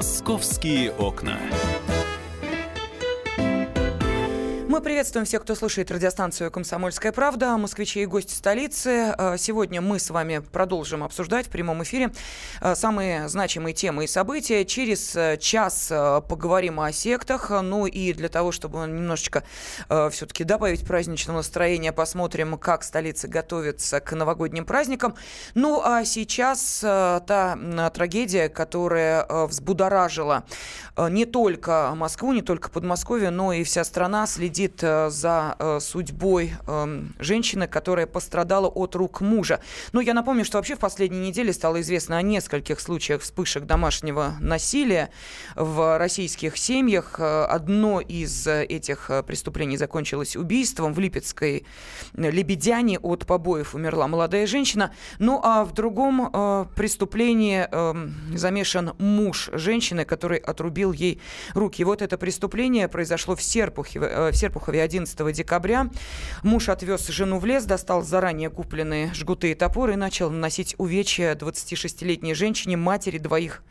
«Московские окна». Мы приветствуем всех, кто слушает радиостанцию «Комсомольская правда», москвичи и гости столицы. Э, сегодня мы с вами продолжим обсуждать в прямом эфире э, самые значимые темы и события. Через час поговорим о сектах. Ну и для того, чтобы немножечко все-таки добавить праздничного настроения, посмотрим, как столица готовится к новогодним праздникам. Ну а сейчас та трагедия, которая взбудоражила не только Москву, не только Подмосковье, но и вся страна следит следит э, за э, судьбой эм, женщины, которая пострадала от рук мужа. Ну, я напомню, что вообще в последние недели стало известно о нескольких случаях вспышек домашнего насилия в российских семьях. Э, одно из этих преступлений закончилось убийством. В Липецкой Лебедяне от побоев умерла молодая женщина. Ну, а в другом преступлении эм, замешан муж женщины, который отрубил ей руки. Вот это преступление произошло в Серпухе Серпухове 11 декабря. Муж отвез жену в лес, достал заранее купленные жгуты и топоры и начал наносить увечья 26-летней женщине, матери двоих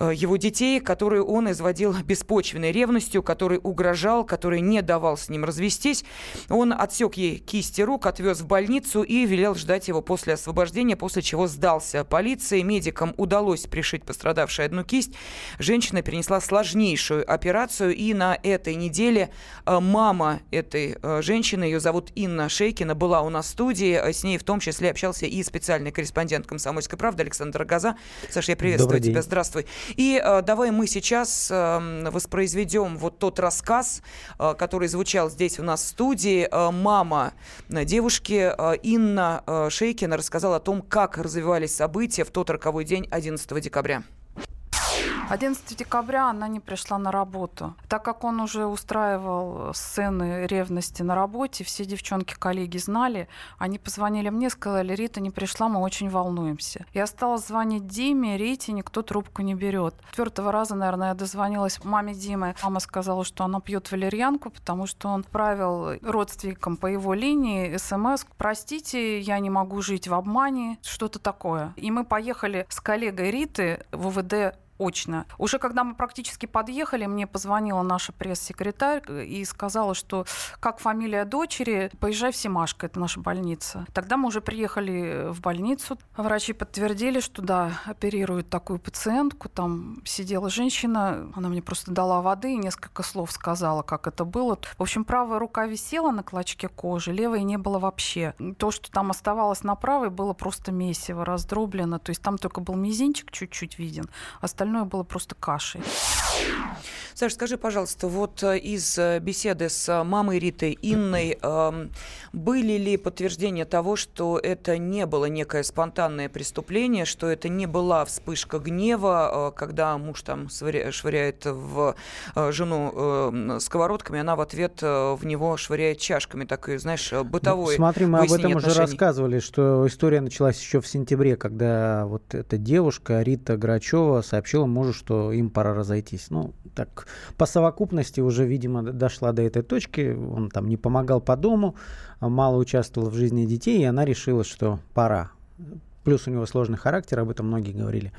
его детей, которые он изводил беспочвенной ревностью, который угрожал, который не давал с ним развестись. Он отсек ей кисти рук, отвез в больницу и велел ждать его после освобождения, после чего сдался полиции. Медикам удалось пришить пострадавшей одну кисть. Женщина перенесла сложнейшую операцию, и на этой неделе э, мама этой э, женщины, ее зовут Инна Шейкина, была у нас в студии. С ней в том числе общался и специальный корреспондент «Комсомольской правды» Александр Газа. Саша, я приветствую тебя. Здравствуй. И э, давай мы сейчас э, воспроизведем вот тот рассказ, э, который звучал здесь у нас в студии. Э, мама девушки э, Инна э, Шейкина рассказала о том, как развивались события в тот роковой день 11 декабря. 11 декабря она не пришла на работу. Так как он уже устраивал сцены ревности на работе, все девчонки-коллеги знали, они позвонили мне, сказали, Рита не пришла, мы очень волнуемся. Я стала звонить Диме, Рите, никто трубку не берет. Четвертого раза, наверное, я дозвонилась маме Димы. Мама сказала, что она пьет валерьянку, потому что он правил родственникам по его линии смс «Простите, я не могу жить в обмане», что-то такое. И мы поехали с коллегой Риты в УВД очно. Уже когда мы практически подъехали, мне позвонила наша пресс-секретарь и сказала, что как фамилия дочери, поезжай в Семашко, это наша больница. Тогда мы уже приехали в больницу. Врачи подтвердили, что да, оперируют такую пациентку. Там сидела женщина, она мне просто дала воды и несколько слов сказала, как это было. В общем, правая рука висела на клочке кожи, левой не было вообще. То, что там оставалось на правой, было просто месиво, раздроблено. То есть там только был мизинчик чуть-чуть виден. Остальное остальное было просто кашей. Саша, скажи, пожалуйста, вот э, из э, беседы с э, мамой Риты Инной э, были ли подтверждения того, что это не было некое спонтанное преступление, что это не была вспышка гнева, э, когда муж там швыряет в э, жену э, сковородками, она в ответ э, в него швыряет чашками, такой, знаешь, бытовой. Ну, смотри, мы об этом отношений. уже рассказывали, что история началась еще в сентябре, когда вот эта девушка Рита Грачева сообщила мужу, что им пора разойтись. Ну, так, по совокупности уже, видимо, дошла до этой точки. Он там не помогал по дому, а мало участвовал в жизни детей, и она решила, что пора. Плюс у него сложный характер, об этом многие говорили.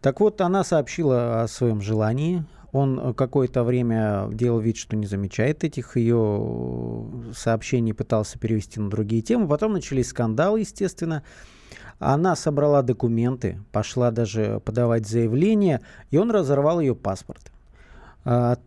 Так вот, она сообщила о своем желании. Он какое-то время делал вид, что не замечает этих ее сообщений, пытался перевести на другие темы. Потом начались скандалы, естественно. Она собрала документы, пошла даже подавать заявление, и он разорвал ее паспорт. А,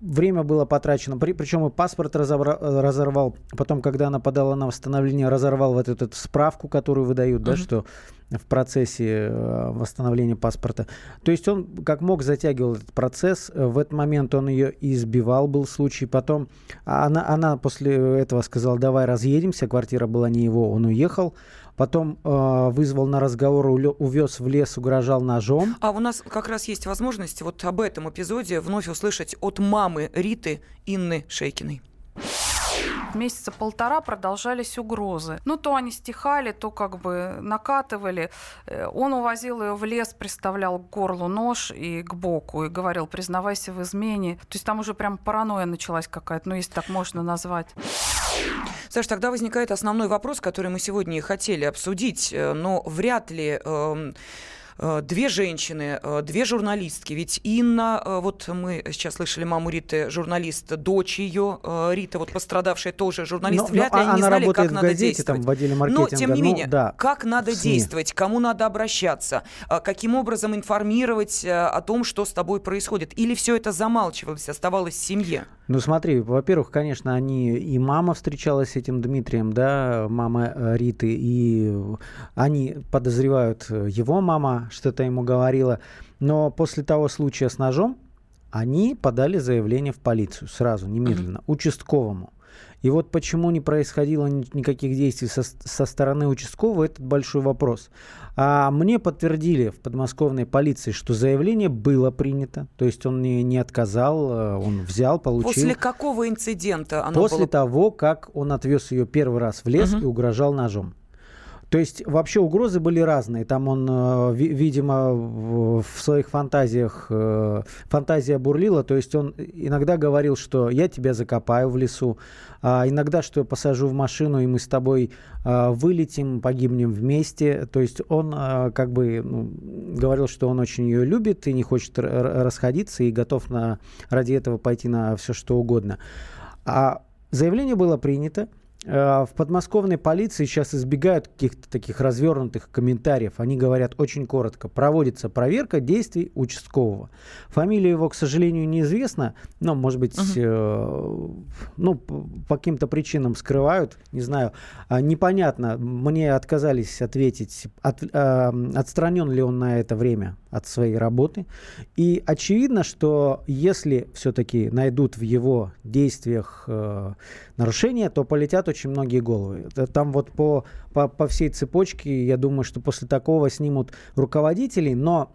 время было потрачено, при, причем и паспорт разобра, разорвал. Потом, когда она подала на восстановление, разорвал вот эту, эту справку, которую выдают, uh-huh. да, что в процессе э, восстановления паспорта. То есть он как мог затягивал этот процесс. В этот момент он ее избивал, был случай. Потом она, она после этого сказала, давай разъедемся. Квартира была не его, он уехал потом э, вызвал на разговор, увез в лес, угрожал ножом. А у нас как раз есть возможность вот об этом эпизоде вновь услышать от мамы Риты Инны Шейкиной месяца полтора продолжались угрозы. Ну, то они стихали, то как бы накатывали. Э, он увозил ее в лес, приставлял к горлу нож и к боку, и говорил, признавайся в измене. То есть там уже прям паранойя началась какая-то, ну, если так можно назвать. Саш, тогда возникает основной вопрос, который мы сегодня и хотели обсудить, э, но вряд ли... Э, две женщины, э, две журналистки. Ведь Инна, э, вот мы сейчас слышали маму Риты, журналист, дочь ее, Рита, вот пострадавшая тоже журналист. Но, Вряд но ли они не знали, как надо газете, действовать. Там, в отделе но, тем не ну, менее, да, как надо действовать, кому надо обращаться, каким образом информировать о том, что с тобой происходит. Или все это замалчивалось, оставалось в семье? Ну смотри, во-первых, конечно, они и мама встречалась с этим Дмитрием, да, мама Риты, и они подозревают его мама, что-то ему говорила. Но после того случая с ножом они подали заявление в полицию сразу, немедленно, mm-hmm. участковому. И вот почему не происходило никаких действий со, со стороны участкового, это большой вопрос. А мне подтвердили в подмосковной полиции, что заявление было принято, то есть он не, не отказал, э, он взял, получил. После какого инцидента После было... того, как он отвез ее первый раз в лес угу. и угрожал ножом. То есть вообще угрозы были разные. Там он, э, видимо, в своих фантазиях, э, фантазия бурлила. То есть он иногда говорил, что я тебя закопаю в лесу. А иногда, что я посажу в машину, и мы с тобой э, вылетим, погибнем вместе. То есть он как бы говорил, что он очень ее любит и не хочет расходиться, и готов на, ради этого пойти на все, что угодно. А заявление было принято. Э, в подмосковной полиции сейчас избегают каких-то таких развернутых комментариев. Они говорят очень коротко. Проводится проверка действий участкового. Фамилия его, к сожалению, неизвестна. Но, может быть, uh-huh. э, ну, по каким-то причинам скрывают. Не знаю. А, непонятно. Мне отказались ответить, от, э, отстранен ли он на это время от своей работы. И очевидно, что если все-таки найдут в его действиях э, нарушения, то полетят очень многие головы. Там вот по, по, по всей цепочке, я думаю, что после такого снимут руководителей, но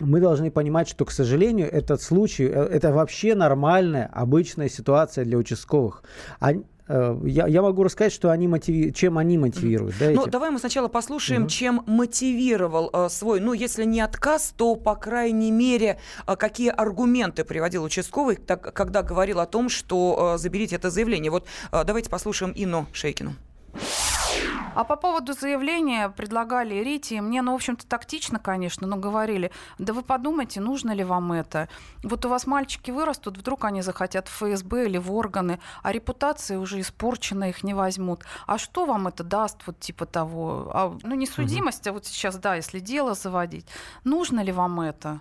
мы должны понимать, что, к сожалению, этот случай, э, это вообще нормальная, обычная ситуация для участковых. Они, Э, я, я могу рассказать, что они мотиви... чем они мотивируют. Да, ну, давай мы сначала послушаем, угу. чем мотивировал э, свой, ну, если не отказ, то, по крайней мере, э, какие аргументы приводил участковый, так, когда говорил о том, что э, заберите это заявление. Вот э, давайте послушаем Инну Шейкину. А по поводу заявления предлагали Рите, мне, ну, в общем-то, тактично, конечно, но говорили, да вы подумайте, нужно ли вам это. Вот у вас мальчики вырастут, вдруг они захотят в ФСБ или в органы, а репутация уже испорчена, их не возьмут. А что вам это даст, вот типа того? А, ну, не судимость, угу. а вот сейчас, да, если дело заводить. Нужно ли вам это?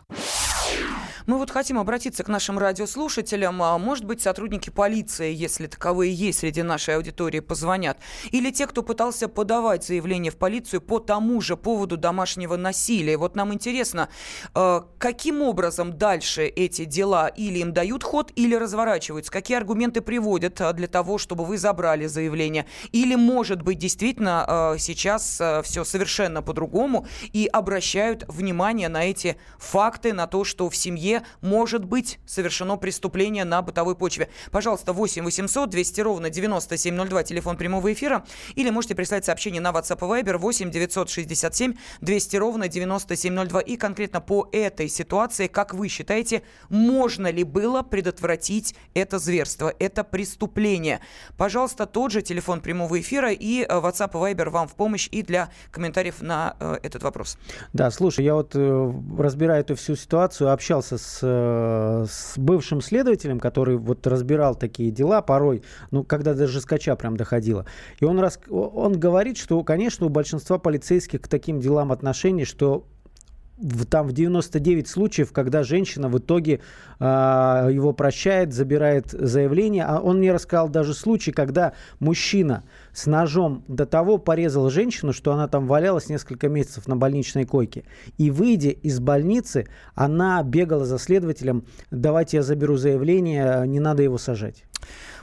Мы вот хотим обратиться к нашим радиослушателям. А, может быть, сотрудники полиции, если таковые есть среди нашей аудитории, позвонят. Или те, кто пытался подавать заявление в полицию по тому же поводу домашнего насилия. Вот нам интересно, а, каким образом дальше эти дела или им дают ход, или разворачиваются? Какие аргументы приводят а, для того, чтобы вы забрали заявление? Или, может быть, действительно сейчас все совершенно по-другому и обращают внимание на эти факты, на то, что в семье может быть совершено преступление на бытовой почве. Пожалуйста, 8 800 200 ровно 9702, телефон прямого эфира, или можете прислать сообщение на WhatsApp и Viber 8 967 200 ровно 9702. И конкретно по этой ситуации, как вы считаете, можно ли было предотвратить это зверство, это преступление? Пожалуйста, тот же телефон прямого эфира и э, WhatsApp и Viber вам в помощь и для комментариев на э, этот вопрос. Да, слушай, я вот э, разбираю эту всю ситуацию, общался с с, э, с бывшим следователем, который вот разбирал такие дела порой, ну, когда даже скача прям доходило. И он, рас, он говорит, что, конечно, у большинства полицейских к таким делам отношение, что там в 99 случаев, когда женщина в итоге э, его прощает, забирает заявление, а он мне рассказал даже случай, когда мужчина с ножом до того порезал женщину, что она там валялась несколько месяцев на больничной койке. И выйдя из больницы, она бегала за следователем, давайте я заберу заявление, не надо его сажать.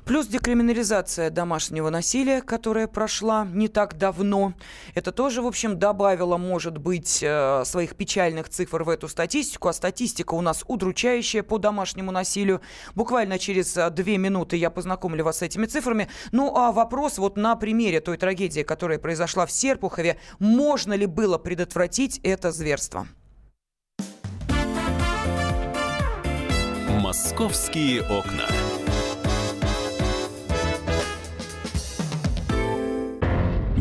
Плюс декриминализация домашнего насилия, которая прошла не так давно. Это тоже, в общем, добавило, может быть, э, своих печальных цифр в эту статистику. А статистика у нас удручающая по домашнему насилию. Буквально через э, две минуты я познакомлю вас с этими цифрами. Ну, а вопрос вот на примере той трагедии, которая произошла в Серпухове. Можно ли было предотвратить это зверство? «Московские окна».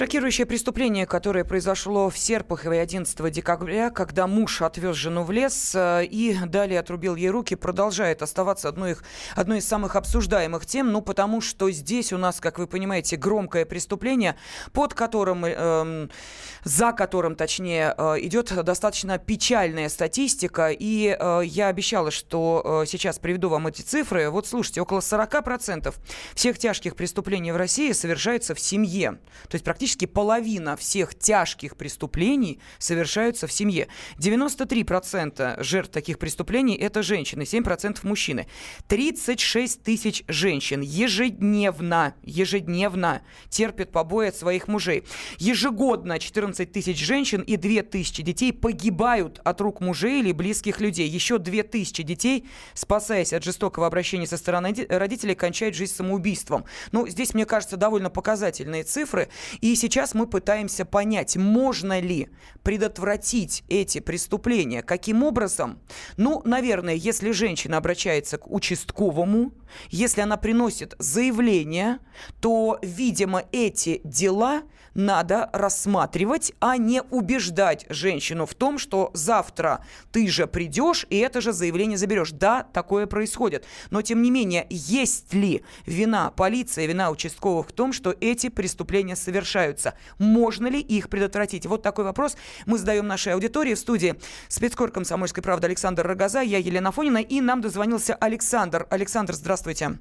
Шокирующее преступление, которое произошло в Серпухове 11 декабря, когда муж отвез жену в лес э, и далее отрубил ей руки, продолжает оставаться одной, их, одной из самых обсуждаемых тем, ну потому что здесь у нас, как вы понимаете, громкое преступление, под которым, э, за которым, точнее, э, идет достаточно печальная статистика, и э, я обещала, что э, сейчас приведу вам эти цифры. Вот слушайте, около 40% всех тяжких преступлений в России совершается в семье, то есть практически практически половина всех тяжких преступлений совершаются в семье. 93% жертв таких преступлений – это женщины, 7% мужчины. 36 тысяч женщин ежедневно, ежедневно терпят побои от своих мужей. Ежегодно 14 тысяч женщин и 2 тысячи детей погибают от рук мужей или близких людей. Еще 2 тысячи детей, спасаясь от жестокого обращения со стороны родителей, кончают жизнь самоубийством. Ну, здесь, мне кажется, довольно показательные цифры. И сейчас мы пытаемся понять, можно ли предотвратить эти преступления. Каким образом? Ну, наверное, если женщина обращается к участковому, если она приносит заявление, то, видимо, эти дела надо рассматривать, а не убеждать женщину в том, что завтра ты же придешь и это же заявление заберешь. Да, такое происходит. Но, тем не менее, есть ли вина полиции, вина участковых в том, что эти преступления совершаются? Можно ли их предотвратить? Вот такой вопрос мы задаем нашей аудитории в студии. Спецкор «Комсомольской правды» Александр Рогоза, я Елена Фонина, и нам дозвонился Александр. Александр, здравствуйте.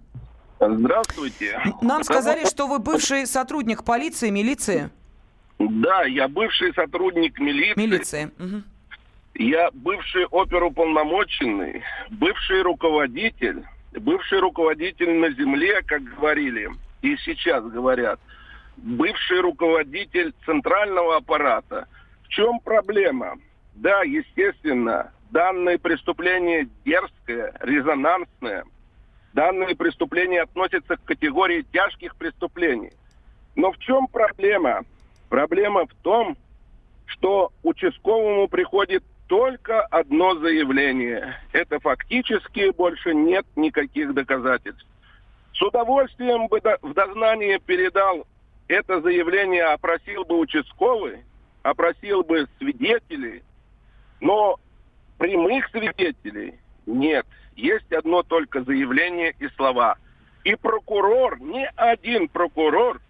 Здравствуйте. Нам сказали, что вы бывший сотрудник полиции, милиции. Да, я бывший сотрудник милиции. Милиции. Угу. Я бывший оперуполномоченный, бывший руководитель, бывший руководитель на земле, как говорили, и сейчас говорят, бывший руководитель центрального аппарата. В чем проблема? Да, естественно, данное преступление дерзкое, резонансное – Данные преступления относятся к категории тяжких преступлений. Но в чем проблема? Проблема в том, что участковому приходит только одно заявление. Это фактически больше нет никаких доказательств. С удовольствием бы в дознание передал это заявление, опросил бы участковый, опросил бы свидетелей, но прямых свидетелей нет есть одно только заявление и слова. И прокурор, ни один прокурор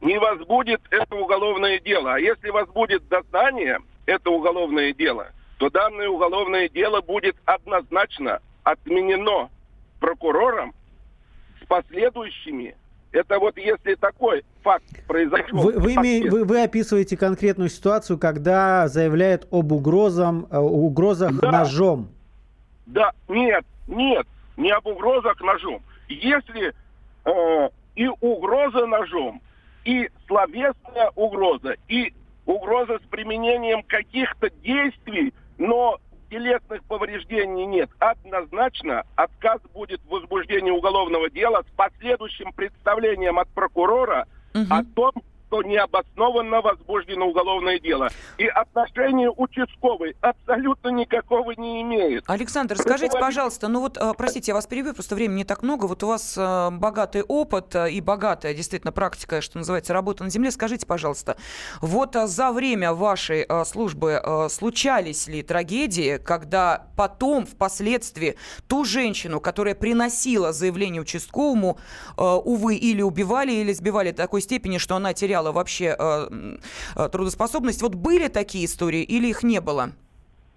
не возбудит это уголовное дело. А если возбудит дознание это уголовное дело, то данное уголовное дело будет однозначно отменено прокурором с последующими это вот если такой факт произошел. Вы, вы, име, вы, вы описываете конкретную ситуацию, когда заявляют об угрозам, э, угрозах да. ножом. Да, нет, нет, не об угрозах ножом. Если э, и угроза ножом, и словесная угроза, и угроза с применением каких-то действий, но телесных повреждений нет. Однозначно отказ будет в возбуждении уголовного дела с последующим представлением от прокурора угу. о том, что необоснованно возбуждено уголовное дело. И отношение участковый абсолютно никакого не имеет. Александр, скажите, пожалуйста, ну вот, э, простите, я вас перебью, просто времени не так много. Вот у вас э, богатый опыт э, и богатая действительно практика, что называется, работа на земле. Скажите, пожалуйста, вот за время вашей службы случались ли трагедии, когда потом, впоследствии, ту женщину, которая приносила заявление участковому, увы, или убивали, или сбивали до такой степени, что она теряла потеряла вообще э, э, трудоспособность. Вот были такие истории или их не было?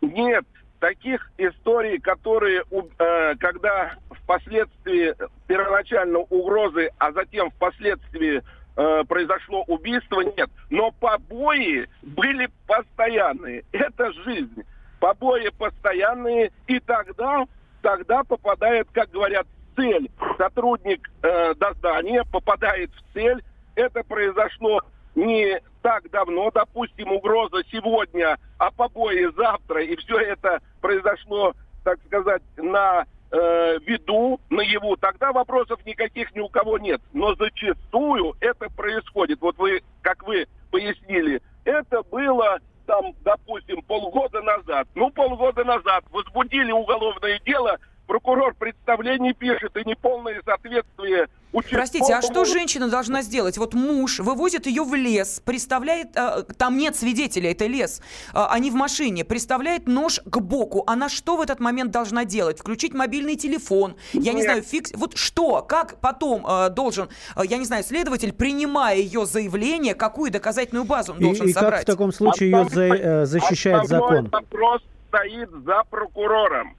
Нет, таких историй, которые, э, когда впоследствии первоначально угрозы, а затем впоследствии э, произошло убийство, нет. Но побои были постоянные. Это жизнь. побои постоянные, и тогда, тогда попадает, как говорят, цель. Сотрудник э, дознания попадает в цель. Это произошло не так давно, допустим, угроза сегодня, а побои завтра, и все это произошло, так сказать, на э, виду, наяву, тогда вопросов никаких ни у кого нет. Но зачастую это происходит. Вот вы, как вы пояснили, это было там, допустим, полгода назад. Ну, полгода назад возбудили уголовное дело, прокурор представление пишет, и неполное соответствие Простите, а что женщина должна сделать? Вот муж вывозит ее в лес, представляет, а, там нет свидетеля, это лес, а, они в машине, представляет нож к боку. Она что в этот момент должна делать? Включить мобильный телефон? Я нет. не знаю, фикс... Вот что? Как потом а, должен, я не знаю, следователь, принимая ее заявление, какую доказательную базу он должен и, собрать? И как в таком случае ее за, э, защищает закон? вопрос стоит за прокурором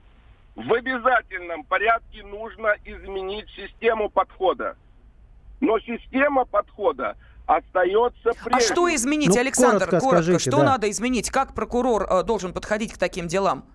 в обязательном порядке нужно изменить систему подхода. Но система подхода остается прежней. А что изменить, ну, Александр? Коротко, коротко скажите, что да. надо изменить? Как прокурор э, должен подходить к таким делам?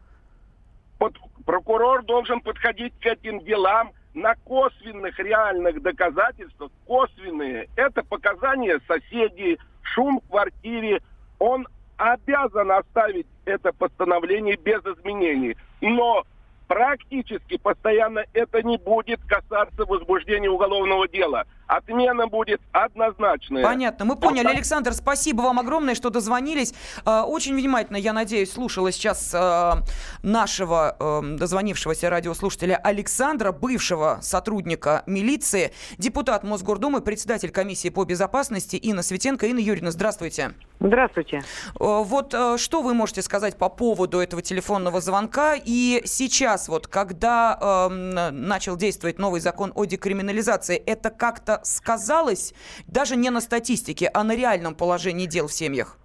Под, прокурор должен подходить к этим делам на косвенных реальных доказательствах. Косвенные – это показания соседей, шум в квартире. Он обязан оставить это постановление без изменений. Но практически постоянно это не будет касаться возбуждения уголовного дела. Отмена будет однозначная. Понятно. Мы поняли, Александр, спасибо вам огромное, что дозвонились. А, очень внимательно, я надеюсь, слушала сейчас а, нашего эм, дозвонившегося радиослушателя Александра, бывшего сотрудника милиции, депутат Мосгордумы, председатель комиссии по безопасности Инна Светенко. Инна Юрьевна, здравствуйте. Здравствуйте. Э, вот э, что вы можете сказать по поводу этого телефонного звонка? И сейчас, вот, когда э, начал действовать новый закон о декриминализации, это как-то сказалось даже не на статистике, а на реальном положении дел в семьях?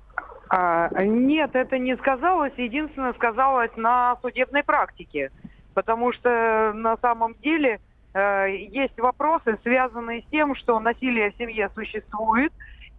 А, нет, это не сказалось. Единственное, сказалось на судебной практике. Потому что на самом деле э, есть вопросы, связанные с тем, что насилие в семье существует.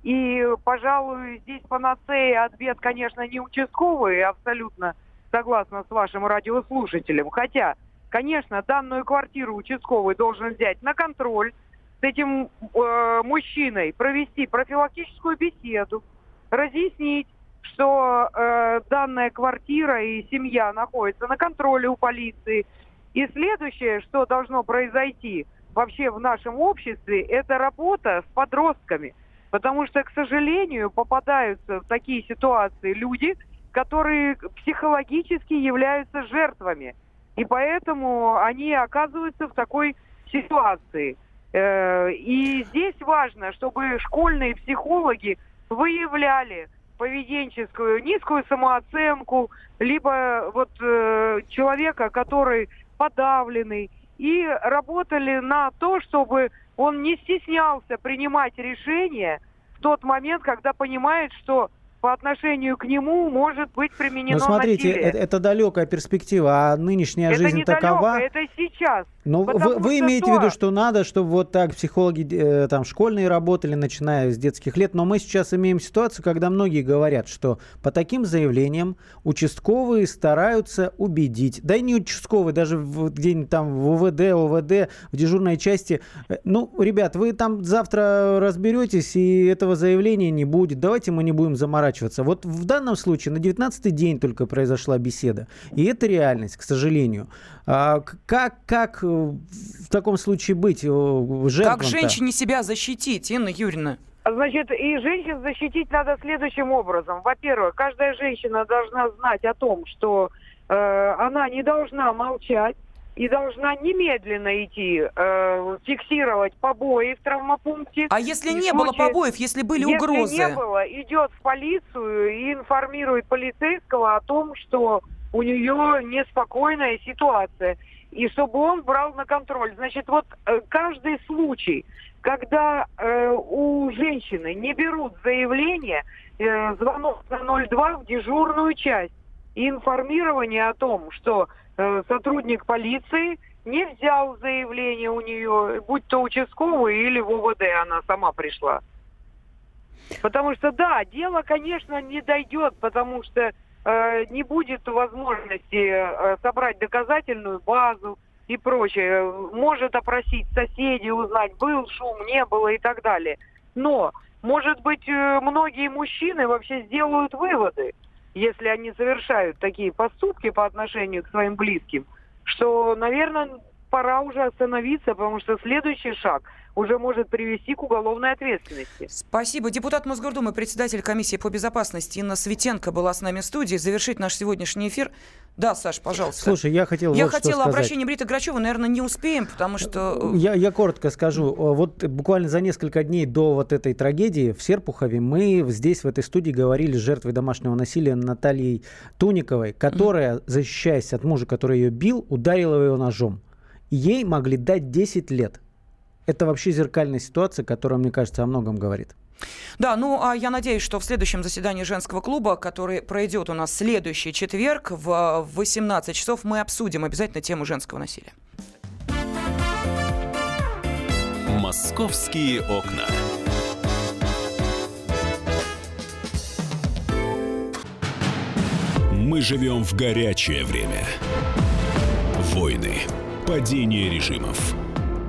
И, пожалуй, здесь панацея от бед, конечно, не участковые, абсолютно согласна с вашим радиослушателем. Хотя, конечно, данную квартиру участковый должен взять на контроль, с этим э, мужчиной провести профилактическую беседу, разъяснить, что э, данная квартира и семья находятся на контроле у полиции. И следующее, что должно произойти вообще в нашем обществе, это работа с подростками. Потому что, к сожалению, попадаются в такие ситуации люди, которые психологически являются жертвами. И поэтому они оказываются в такой ситуации – и здесь важно, чтобы школьные психологи выявляли поведенческую низкую самооценку, либо вот э, человека, который подавленный, и работали на то, чтобы он не стеснялся принимать решения в тот момент, когда понимает, что по отношению к нему может быть применено Ну, смотрите, насилие. Это, это далекая перспектива, а нынешняя это жизнь не такова. Далеко, это сейчас. Но ну, вы, вы имеете в виду, что надо, чтобы вот так психологи э, там школьные работали, начиная с детских лет. Но мы сейчас имеем ситуацию, когда многие говорят, что по таким заявлениям участковые стараются убедить. Да и не участковые, даже где-нибудь там в УВД, ОВД, в дежурной части. Э, ну, ребят, вы там завтра разберетесь, и этого заявления не будет. Давайте мы не будем заморачиваться. Вот в данном случае на 19-й день только произошла беседа. И это реальность, к сожалению. А как, как э, в таком случае быть э, Как женщине себя защитить, Инна Юрьевна? Значит, и женщин защитить надо следующим образом. Во-первых, каждая женщина должна знать о том, что э, она не должна молчать и должна немедленно идти э, фиксировать побои в травмопункте. А если не случае, было побоев, если были если угрозы? Если не было, идет в полицию и информирует полицейского о том, что у нее неспокойная ситуация и чтобы он брал на контроль. Значит, вот э, каждый случай, когда э, у женщины не берут заявление, э, звонок на 02 в дежурную часть информирование о том, что э, сотрудник полиции не взял заявление у нее, будь то участковый или в ОВД она сама пришла. Потому что, да, дело, конечно, не дойдет, потому что э, не будет возможности э, собрать доказательную базу и прочее. Может опросить соседей, узнать, был шум, не было и так далее. Но, может быть, э, многие мужчины вообще сделают выводы, если они совершают такие поступки по отношению к своим близким, что, наверное, пора уже остановиться, потому что следующий шаг уже может привести к уголовной ответственности. Спасибо. Депутат Мосгордумы, председатель комиссии по безопасности Инна Светенко была с нами в студии. Завершить наш сегодняшний эфир. Да, Саш, пожалуйста. Слушай, я хотел Я вот хотела что обращение Брита Грачева, наверное, не успеем, потому что... Э, я, я коротко скажу. Вот буквально за несколько дней до вот этой трагедии в Серпухове мы здесь, в этой студии, говорили с жертвой домашнего насилия Натальей Туниковой, которая, защищаясь от мужа, который ее бил, ударила его ножом. Ей могли дать 10 лет это вообще зеркальная ситуация, которая, мне кажется, о многом говорит. Да, ну а я надеюсь, что в следующем заседании женского клуба, который пройдет у нас следующий четверг в 18 часов, мы обсудим обязательно тему женского насилия. Московские окна. Мы живем в горячее время. Войны, падение режимов –